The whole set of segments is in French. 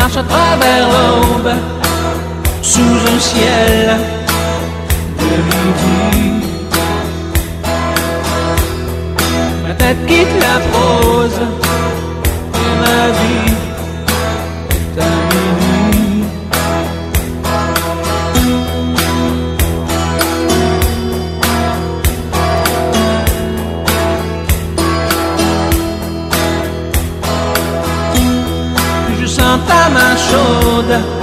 marche à travers l'aube, sous un ciel 的。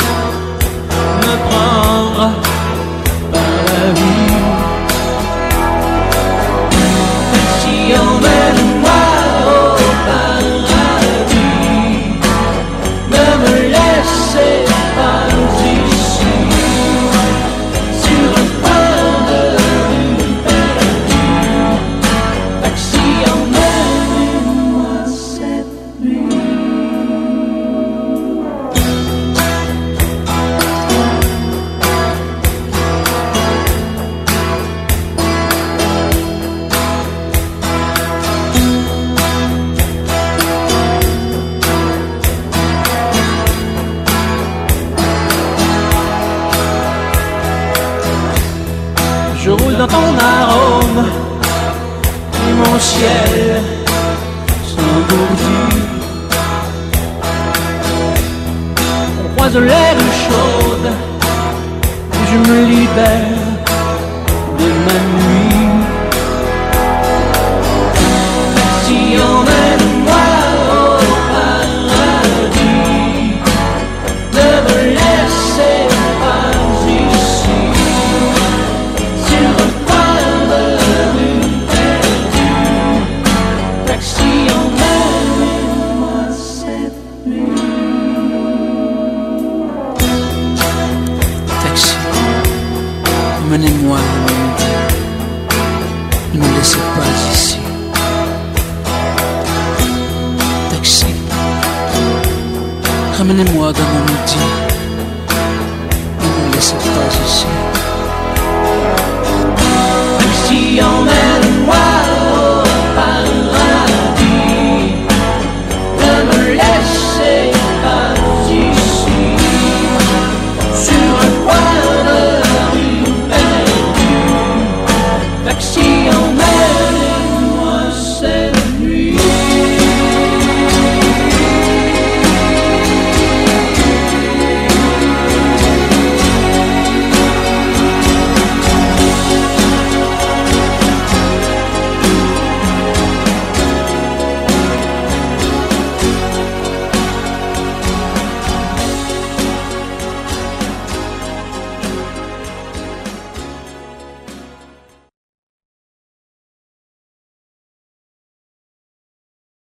Je roule dans ton arôme. Et mon ciel s'engourdit. On croise l'air chaude et je me libère emmenez-moi. Ne me laissez pas ici. Taxi, ramenez-moi dans mon midi. Ne me laissez pas